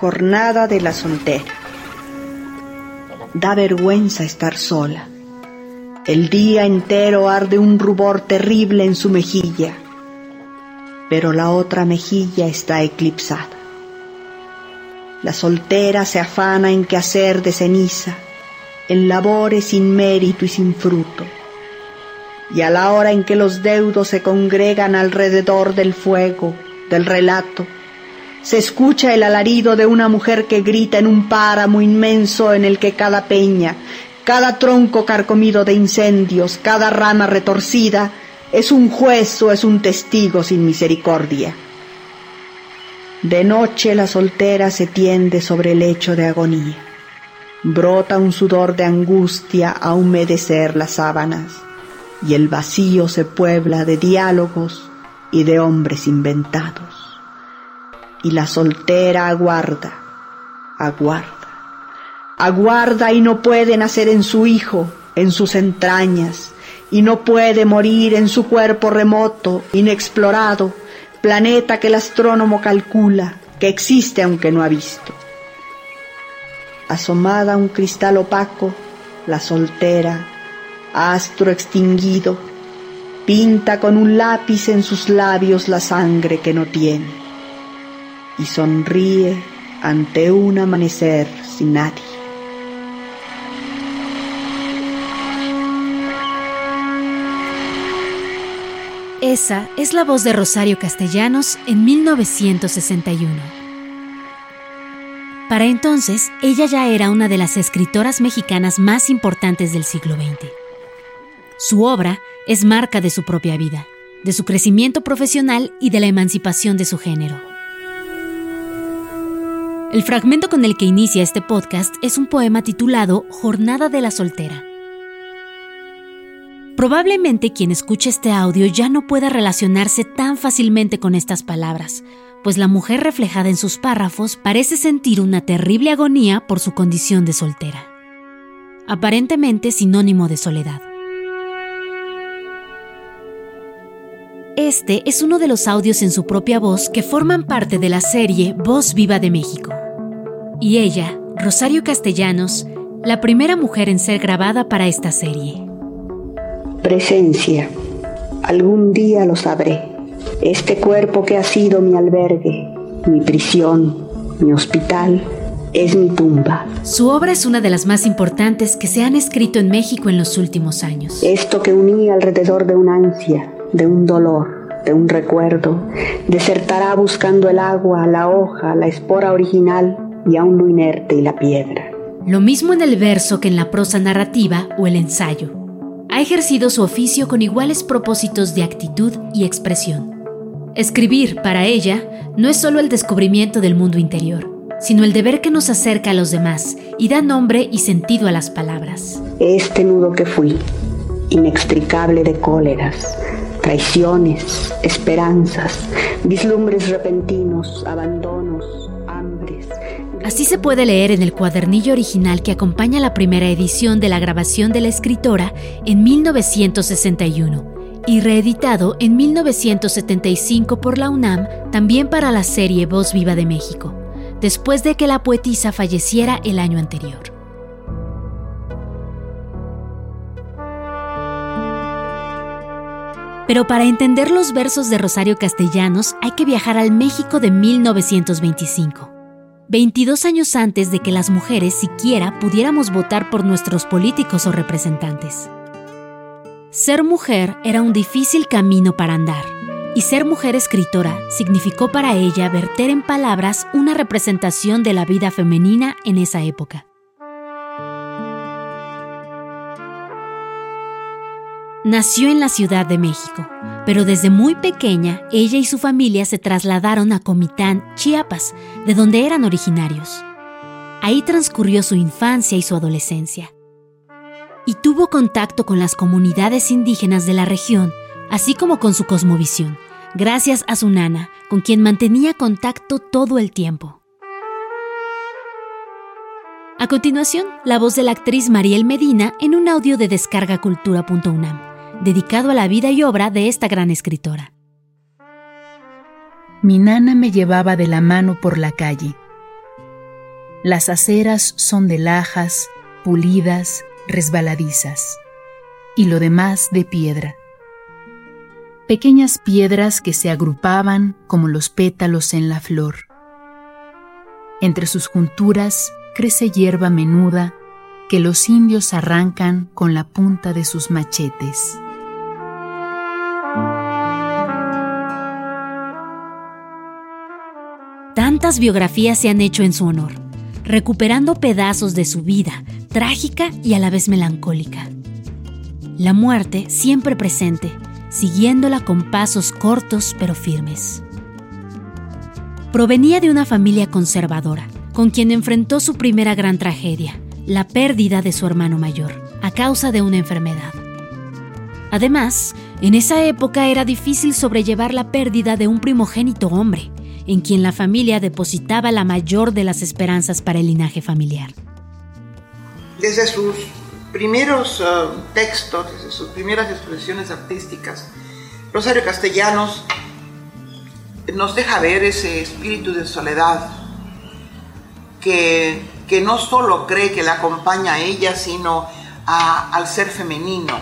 Jornada de la soltera. Da vergüenza estar sola. El día entero arde un rubor terrible en su mejilla, pero la otra mejilla está eclipsada. La soltera se afana en quehacer de ceniza, en labores sin mérito y sin fruto. Y a la hora en que los deudos se congregan alrededor del fuego, del relato, se escucha el alarido de una mujer que grita en un páramo inmenso en el que cada peña, cada tronco carcomido de incendios, cada rama retorcida, es un juez o es un testigo sin misericordia. De noche la soltera se tiende sobre el lecho de agonía. Brota un sudor de angustia a humedecer las sábanas y el vacío se puebla de diálogos y de hombres inventados y la soltera aguarda, aguarda, aguarda y no puede nacer en su hijo, en sus entrañas, y no puede morir en su cuerpo remoto, inexplorado, planeta que el astrónomo calcula, que existe aunque no ha visto. Asomada a un cristal opaco, la soltera, astro extinguido, pinta con un lápiz en sus labios la sangre que no tiene y sonríe ante un amanecer sin nadie. Esa es la voz de Rosario Castellanos en 1961. Para entonces, ella ya era una de las escritoras mexicanas más importantes del siglo XX. Su obra es marca de su propia vida, de su crecimiento profesional y de la emancipación de su género. El fragmento con el que inicia este podcast es un poema titulado Jornada de la Soltera. Probablemente quien escuche este audio ya no pueda relacionarse tan fácilmente con estas palabras, pues la mujer reflejada en sus párrafos parece sentir una terrible agonía por su condición de soltera, aparentemente sinónimo de soledad. Este es uno de los audios en su propia voz que forman parte de la serie Voz Viva de México. Y ella, Rosario Castellanos, la primera mujer en ser grabada para esta serie. Presencia, algún día lo sabré. Este cuerpo que ha sido mi albergue, mi prisión, mi hospital, es mi tumba. Su obra es una de las más importantes que se han escrito en México en los últimos años. Esto que unía alrededor de una ansia, de un dolor, de un recuerdo, desertará buscando el agua, la hoja, la espora original y aún lo inerte y la piedra. Lo mismo en el verso que en la prosa narrativa o el ensayo. Ha ejercido su oficio con iguales propósitos de actitud y expresión. Escribir, para ella, no es solo el descubrimiento del mundo interior, sino el deber que nos acerca a los demás y da nombre y sentido a las palabras. Este nudo que fui, inextricable de cóleras, traiciones, esperanzas, vislumbres repentinos, abandonos, hambres. Así se puede leer en el cuadernillo original que acompaña la primera edición de la grabación de la escritora en 1961 y reeditado en 1975 por la UNAM también para la serie Voz Viva de México, después de que la poetisa falleciera el año anterior. Pero para entender los versos de Rosario Castellanos hay que viajar al México de 1925, 22 años antes de que las mujeres siquiera pudiéramos votar por nuestros políticos o representantes. Ser mujer era un difícil camino para andar, y ser mujer escritora significó para ella verter en palabras una representación de la vida femenina en esa época. Nació en la Ciudad de México, pero desde muy pequeña ella y su familia se trasladaron a Comitán, Chiapas, de donde eran originarios. Ahí transcurrió su infancia y su adolescencia. Y tuvo contacto con las comunidades indígenas de la región, así como con su cosmovisión, gracias a su nana, con quien mantenía contacto todo el tiempo. A continuación, la voz de la actriz Mariel Medina en un audio de descargacultura.unam dedicado a la vida y obra de esta gran escritora. Mi nana me llevaba de la mano por la calle. Las aceras son de lajas, pulidas, resbaladizas, y lo demás de piedra. Pequeñas piedras que se agrupaban como los pétalos en la flor. Entre sus junturas crece hierba menuda que los indios arrancan con la punta de sus machetes. Tantas biografías se han hecho en su honor, recuperando pedazos de su vida, trágica y a la vez melancólica. La muerte siempre presente, siguiéndola con pasos cortos pero firmes. Provenía de una familia conservadora, con quien enfrentó su primera gran tragedia, la pérdida de su hermano mayor, a causa de una enfermedad. Además, en esa época era difícil sobrellevar la pérdida de un primogénito hombre, en quien la familia depositaba la mayor de las esperanzas para el linaje familiar. Desde sus primeros eh, textos, desde sus primeras expresiones artísticas, Rosario Castellanos nos deja ver ese espíritu de soledad que, que no solo cree que la acompaña a ella, sino al ser femenino.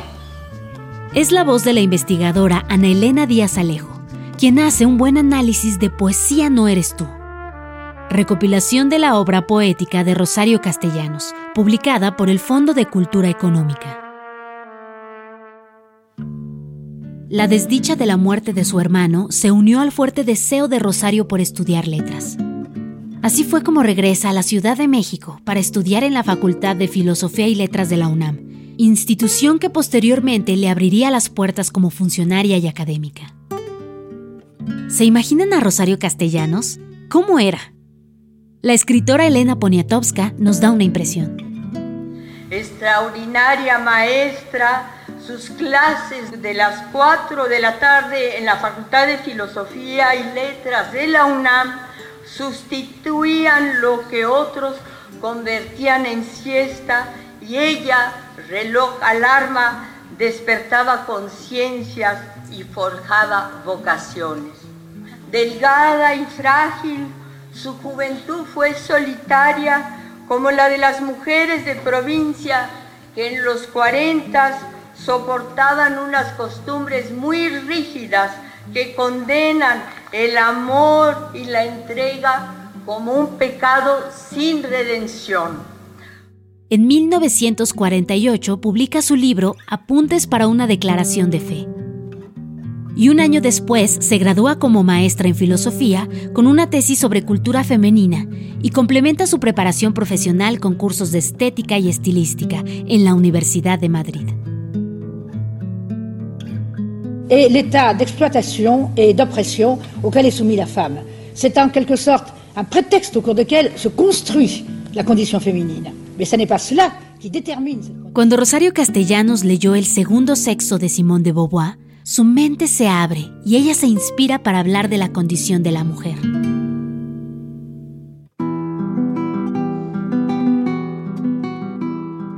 Es la voz de la investigadora Ana Elena Díaz Alejo, quien hace un buen análisis de Poesía no eres tú. Recopilación de la obra poética de Rosario Castellanos, publicada por el Fondo de Cultura Económica. La desdicha de la muerte de su hermano se unió al fuerte deseo de Rosario por estudiar letras. Así fue como regresa a la Ciudad de México para estudiar en la Facultad de Filosofía y Letras de la UNAM, institución que posteriormente le abriría las puertas como funcionaria y académica. ¿Se imaginan a Rosario Castellanos? ¿Cómo era? La escritora Elena Poniatowska nos da una impresión. Extraordinaria maestra, sus clases de las 4 de la tarde en la Facultad de Filosofía y Letras de la UNAM sustituían lo que otros convertían en siesta y ella, reloj alarma, despertaba conciencias y forjaba vocaciones. Delgada y frágil, su juventud fue solitaria como la de las mujeres de provincia que en los cuarentas soportaban unas costumbres muy rígidas que condenan el amor y la entrega como un pecado sin redención. En 1948 publica su libro Apuntes para una declaración de fe. Y un año después se gradúa como maestra en filosofía con una tesis sobre cultura femenina y complementa su preparación profesional con cursos de estética y estilística en la Universidad de Madrid. et l'état d'exploitation et d'oppression auquel est soumise la femme. C'est en quelque sorte un prétexte au cours duquel se construit la condition féminine. Mais ce n'est pas cela qui détermine. Cuando Rosario Castellanos leyó El segundo sexo de Simone de Beauvoir, su mente se abre y ella se inspira para hablar de la condición de la mujer.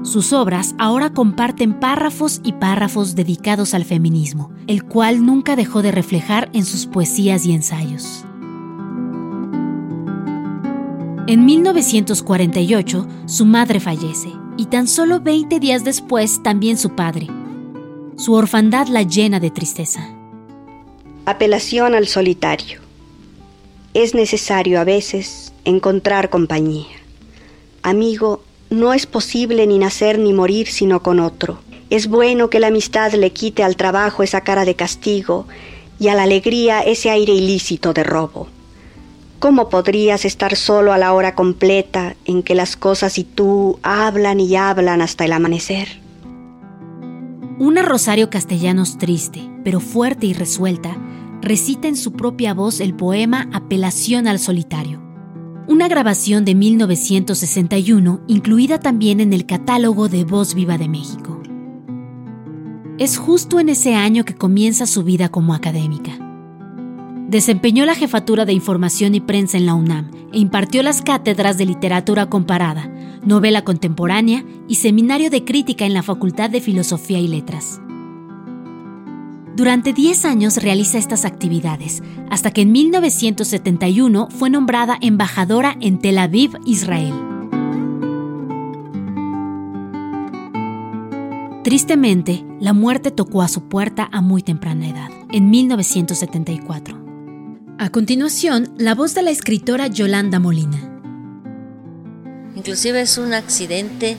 Sus obras ahora comparten párrafos y párrafos dedicados al feminismo, el cual nunca dejó de reflejar en sus poesías y ensayos. En 1948, su madre fallece y tan solo 20 días después también su padre. Su orfandad la llena de tristeza. Apelación al solitario. Es necesario a veces encontrar compañía. Amigo, no es posible ni nacer ni morir sino con otro. Es bueno que la amistad le quite al trabajo esa cara de castigo y a la alegría ese aire ilícito de robo. ¿Cómo podrías estar solo a la hora completa en que las cosas y tú hablan y hablan hasta el amanecer? Una Rosario Castellanos triste, pero fuerte y resuelta, recita en su propia voz el poema Apelación al solitario una grabación de 1961 incluida también en el catálogo de Voz Viva de México. Es justo en ese año que comienza su vida como académica. Desempeñó la jefatura de información y prensa en la UNAM e impartió las cátedras de literatura comparada, novela contemporánea y seminario de crítica en la Facultad de Filosofía y Letras. Durante 10 años realiza estas actividades, hasta que en 1971 fue nombrada embajadora en Tel Aviv, Israel. Tristemente, la muerte tocó a su puerta a muy temprana edad, en 1974. A continuación, la voz de la escritora Yolanda Molina. Inclusive es un accidente,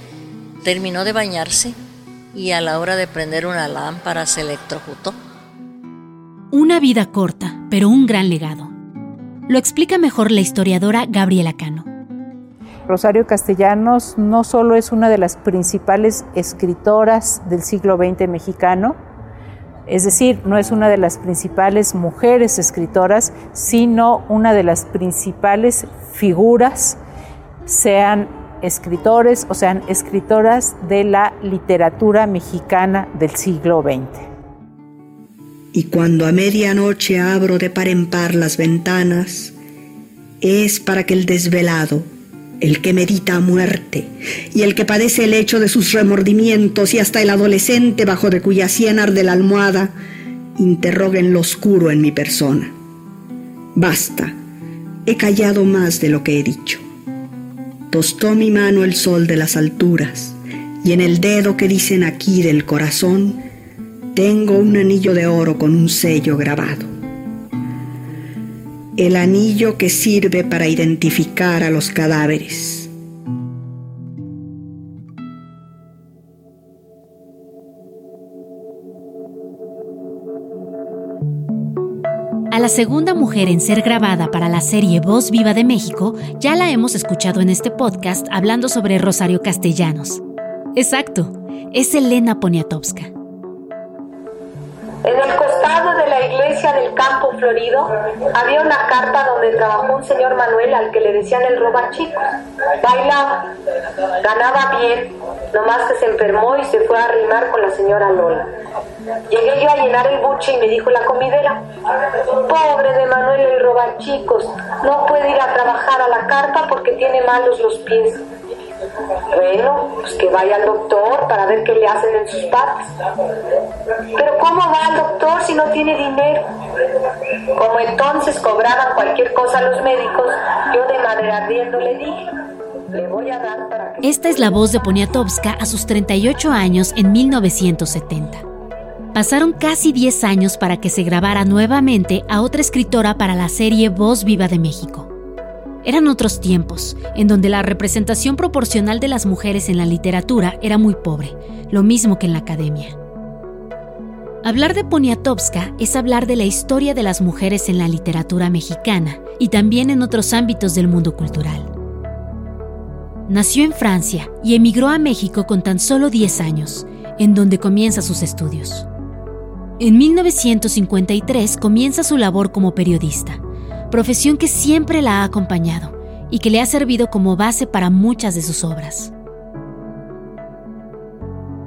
terminó de bañarse y a la hora de prender una lámpara se electrocutó. Una vida corta, pero un gran legado. Lo explica mejor la historiadora Gabriela Cano. Rosario Castellanos no solo es una de las principales escritoras del siglo XX mexicano, es decir, no es una de las principales mujeres escritoras, sino una de las principales figuras, sean escritores o sean escritoras de la literatura mexicana del siglo XX. Y cuando a medianoche abro de par en par las ventanas, es para que el desvelado el que medita a muerte, y el que padece el hecho de sus remordimientos, y hasta el adolescente bajo de cuya sien arde la almohada, interroguen lo oscuro en mi persona. Basta, he callado más de lo que he dicho. Tostó mi mano el sol de las alturas, y en el dedo que dicen aquí del corazón, tengo un anillo de oro con un sello grabado el anillo que sirve para identificar a los cadáveres. A la segunda mujer en ser grabada para la serie Voz Viva de México ya la hemos escuchado en este podcast hablando sobre Rosario Castellanos. Exacto, es Elena Poniatowska. En el costado de la iglesia del campo florido había una carpa donde trabajó un señor Manuel al que le decían el roba chico. Bailaba, ganaba bien, nomás que se enfermó y se fue a arrimar con la señora Lola. Llegué yo a llenar el buche y me dijo la comidera, pobre de Manuel el roba chicos, no puede ir a trabajar a la carpa porque tiene malos los pies. Bueno, pues que vaya al doctor para ver qué le hacen en sus patas. Pero ¿cómo va al doctor si no tiene dinero? Como entonces cobraban cualquier cosa los médicos, yo de manera ardiendo le dije, a. Esta es la voz de Poniatowska a sus 38 años en 1970. Pasaron casi 10 años para que se grabara nuevamente a otra escritora para la serie Voz Viva de México. Eran otros tiempos, en donde la representación proporcional de las mujeres en la literatura era muy pobre, lo mismo que en la academia. Hablar de Poniatowska es hablar de la historia de las mujeres en la literatura mexicana y también en otros ámbitos del mundo cultural. Nació en Francia y emigró a México con tan solo 10 años, en donde comienza sus estudios. En 1953 comienza su labor como periodista profesión que siempre la ha acompañado y que le ha servido como base para muchas de sus obras.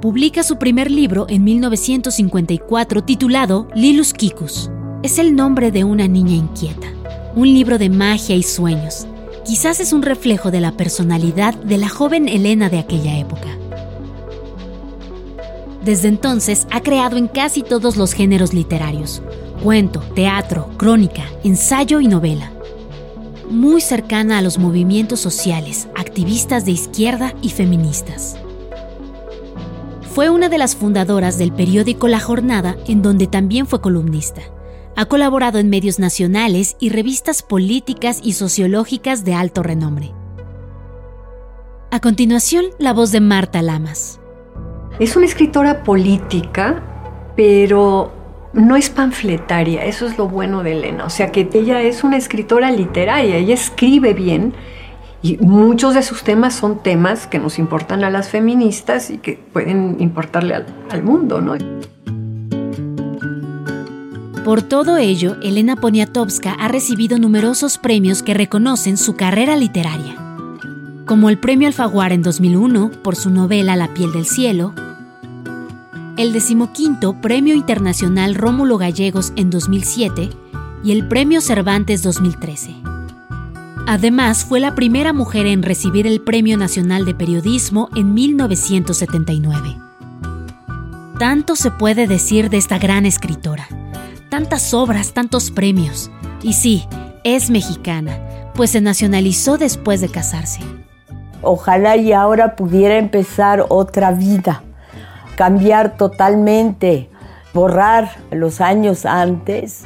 Publica su primer libro en 1954 titulado Lilus Kikus. Es el nombre de una niña inquieta, un libro de magia y sueños. Quizás es un reflejo de la personalidad de la joven Elena de aquella época. Desde entonces ha creado en casi todos los géneros literarios, cuento, teatro, crónica, ensayo y novela. Muy cercana a los movimientos sociales, activistas de izquierda y feministas. Fue una de las fundadoras del periódico La Jornada, en donde también fue columnista. Ha colaborado en medios nacionales y revistas políticas y sociológicas de alto renombre. A continuación, la voz de Marta Lamas. Es una escritora política, pero no es panfletaria, eso es lo bueno de Elena, o sea que ella es una escritora literaria, ella escribe bien y muchos de sus temas son temas que nos importan a las feministas y que pueden importarle al, mundo, ¿no? Por todo ello, Elena Poniatowska ha recibido numerosos premios que reconocen su carrera literaria, como el Premio Alfaguara en 2001 por su novela La piel del cielo, el decimoquinto Premio Internacional Rómulo Gallegos en 2007 y el Premio Cervantes 2013. Además, fue la primera mujer en recibir el Premio Nacional de Periodismo en 1979. Tanto se puede decir de esta gran escritora. Tantas obras, tantos premios. Y sí, es mexicana, pues se nacionalizó después de casarse. Ojalá y ahora pudiera empezar otra vida cambiar totalmente, borrar los años antes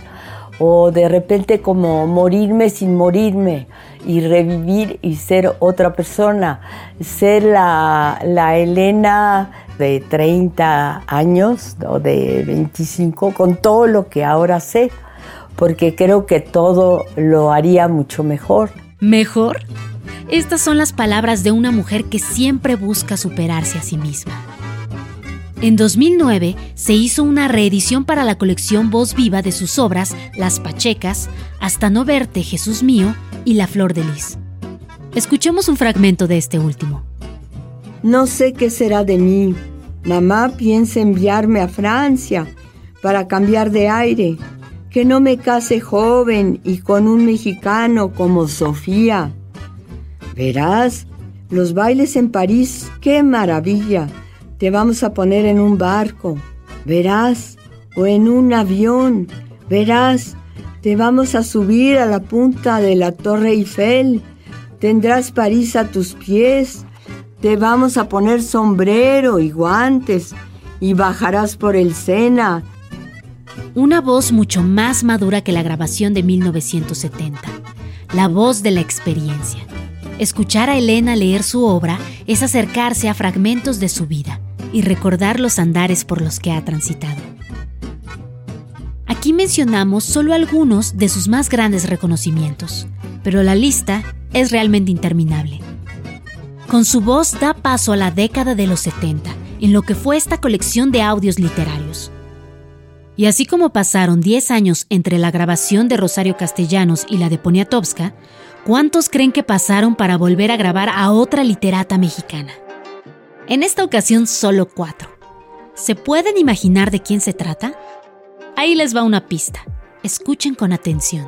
o de repente como morirme sin morirme y revivir y ser otra persona, ser la, la Elena de 30 años o de 25 con todo lo que ahora sé, porque creo que todo lo haría mucho mejor. ¿Mejor? Estas son las palabras de una mujer que siempre busca superarse a sí misma. En 2009 se hizo una reedición para la colección Voz Viva de sus obras Las Pachecas, Hasta no verte, Jesús mío y La Flor de Lis. Escuchemos un fragmento de este último. No sé qué será de mí. Mamá piensa enviarme a Francia para cambiar de aire, que no me case joven y con un mexicano como Sofía. Verás, los bailes en París, qué maravilla. Te vamos a poner en un barco, verás, o en un avión, verás, te vamos a subir a la punta de la Torre Eiffel, tendrás París a tus pies, te vamos a poner sombrero y guantes y bajarás por el Sena. Una voz mucho más madura que la grabación de 1970, la voz de la experiencia. Escuchar a Elena leer su obra es acercarse a fragmentos de su vida y recordar los andares por los que ha transitado. Aquí mencionamos solo algunos de sus más grandes reconocimientos, pero la lista es realmente interminable. Con su voz da paso a la década de los 70, en lo que fue esta colección de audios literarios. Y así como pasaron 10 años entre la grabación de Rosario Castellanos y la de Poniatowska, ¿Cuántos creen que pasaron para volver a grabar a otra literata mexicana? En esta ocasión solo cuatro. ¿Se pueden imaginar de quién se trata? Ahí les va una pista. Escuchen con atención.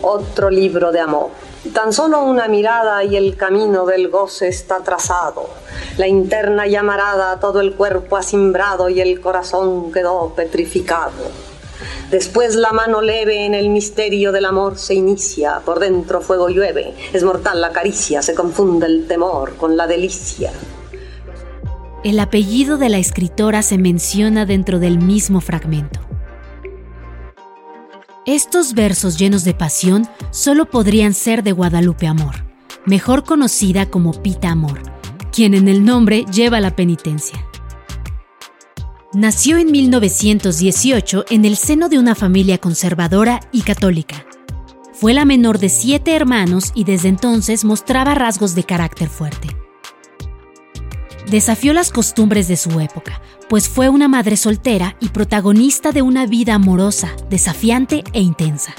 Otro libro de amor. Tan solo una mirada y el camino del goce está trazado. La interna llamarada, todo el cuerpo asimbrado y el corazón quedó petrificado. Después la mano leve en el misterio del amor se inicia, por dentro fuego llueve, es mortal la caricia, se confunde el temor con la delicia. El apellido de la escritora se menciona dentro del mismo fragmento. Estos versos llenos de pasión solo podrían ser de Guadalupe Amor, mejor conocida como Pita Amor, quien en el nombre lleva la penitencia. Nació en 1918 en el seno de una familia conservadora y católica. Fue la menor de siete hermanos y desde entonces mostraba rasgos de carácter fuerte. Desafió las costumbres de su época, pues fue una madre soltera y protagonista de una vida amorosa, desafiante e intensa.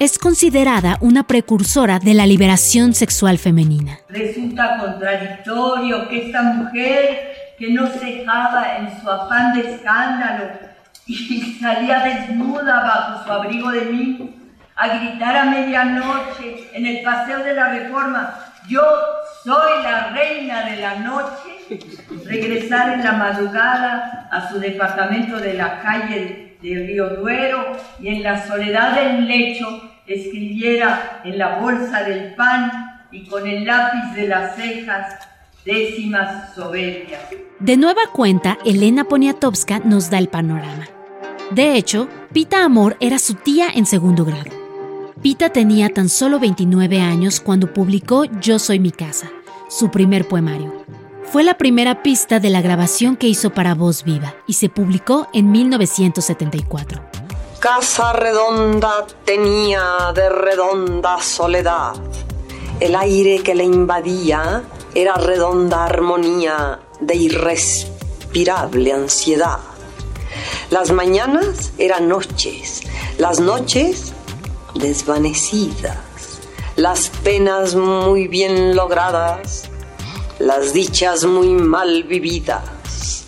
Es considerada una precursora de la liberación sexual femenina. Resulta contradictorio que esta mujer que no cejaba en su afán de escándalo y salía desnuda bajo su abrigo de mí a gritar a medianoche en el paseo de la reforma, yo soy la reina de la noche, regresar en la madrugada a su departamento de la calle de Río Duero y en la soledad del lecho escribiera en la bolsa del pan y con el lápiz de las cejas décimas soberbias. De nueva cuenta, Elena Poniatowska nos da el panorama. De hecho, Pita Amor era su tía en segundo grado. Pita tenía tan solo 29 años cuando publicó Yo soy mi casa, su primer poemario. Fue la primera pista de la grabación que hizo para Voz Viva y se publicó en 1974. Casa redonda tenía de redonda soledad. El aire que le invadía era redonda armonía de irrespirable ansiedad. Las mañanas eran noches, las noches desvanecidas, las penas muy bien logradas, las dichas muy mal vividas.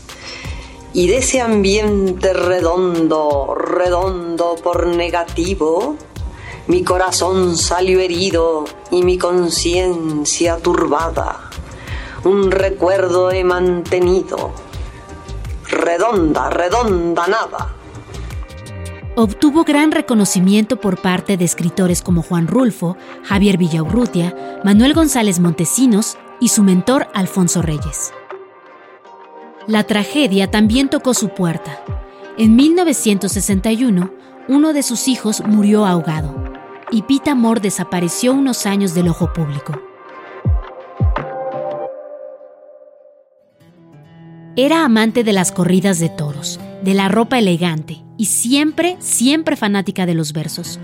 Y de ese ambiente redondo, redondo por negativo, mi corazón salió herido y mi conciencia turbada un recuerdo he mantenido. Redonda, redonda nada. Obtuvo gran reconocimiento por parte de escritores como Juan Rulfo, Javier Villaurrutia, Manuel González Montesinos y su mentor Alfonso Reyes. La tragedia también tocó su puerta. En 1961, uno de sus hijos murió ahogado y Pita Amor desapareció unos años del ojo público. Era amante de las corridas de toros, de la ropa elegante y siempre, siempre fanática de los versos,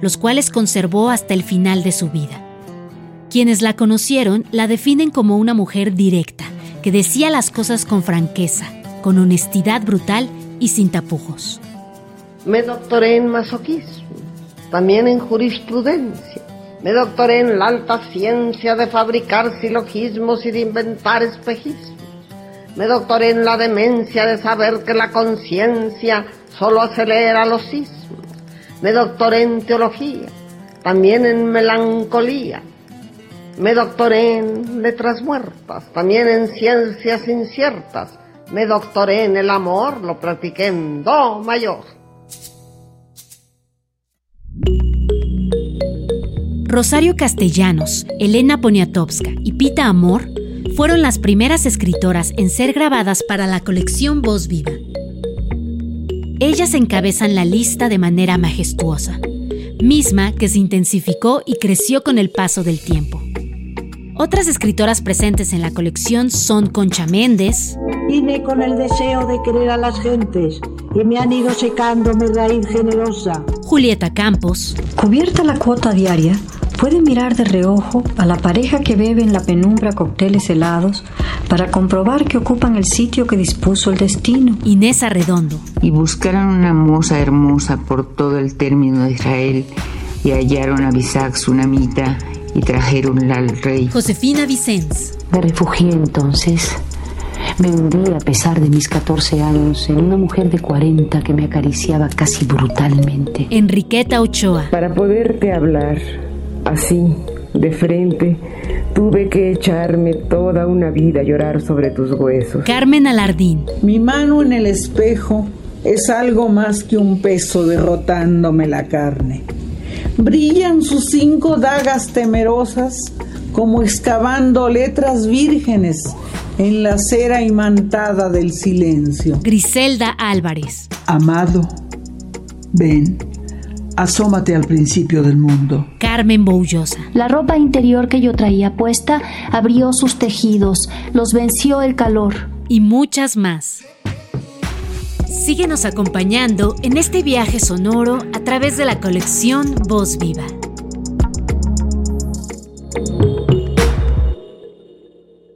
los cuales conservó hasta el final de su vida. Quienes la conocieron la definen como una mujer directa, que decía las cosas con franqueza, con honestidad brutal y sin tapujos. Me doctoré en masoquismo, también en jurisprudencia. Me doctoré en la alta ciencia de fabricar silogismos y de inventar espejismos. Me doctoré en la demencia de saber que la conciencia solo acelera los sismos. Me doctoré en teología, también en melancolía. Me doctoré en letras muertas, también en ciencias inciertas. Me doctoré en el amor, lo practiqué en do mayor. Rosario Castellanos, Elena Poniatowska y Pita Amor fueron las primeras escritoras en ser grabadas para la colección Voz Viva. Ellas encabezan la lista de manera majestuosa, misma que se intensificó y creció con el paso del tiempo. Otras escritoras presentes en la colección son Concha Méndez. Vine con el deseo de querer a las gentes y me han ido secando mi raíz generosa. Julieta Campos. Cubierta la cuota diaria, puede mirar de reojo a la pareja que bebe en la penumbra cócteles helados para comprobar que ocupan el sitio que dispuso el destino. Inés Arredondo. Y buscaron una moza hermosa por todo el término de Israel y hallaron a Bisac Tsunamita y trajeronla al rey. Josefina Vicens. Me refugié entonces. Me hundí a pesar de mis 14 años en una mujer de 40 que me acariciaba casi brutalmente. Enriqueta Ochoa. Para poderte hablar Así, de frente, tuve que echarme toda una vida a llorar sobre tus huesos. Carmen Alardín. Mi mano en el espejo es algo más que un peso derrotándome la carne. Brillan sus cinco dagas temerosas como excavando letras vírgenes en la cera imantada del silencio. Griselda Álvarez. Amado, ven Asómate al principio del mundo. Carmen Boullosa. La ropa interior que yo traía puesta abrió sus tejidos, los venció el calor. Y muchas más. Síguenos acompañando en este viaje sonoro a través de la colección Voz Viva.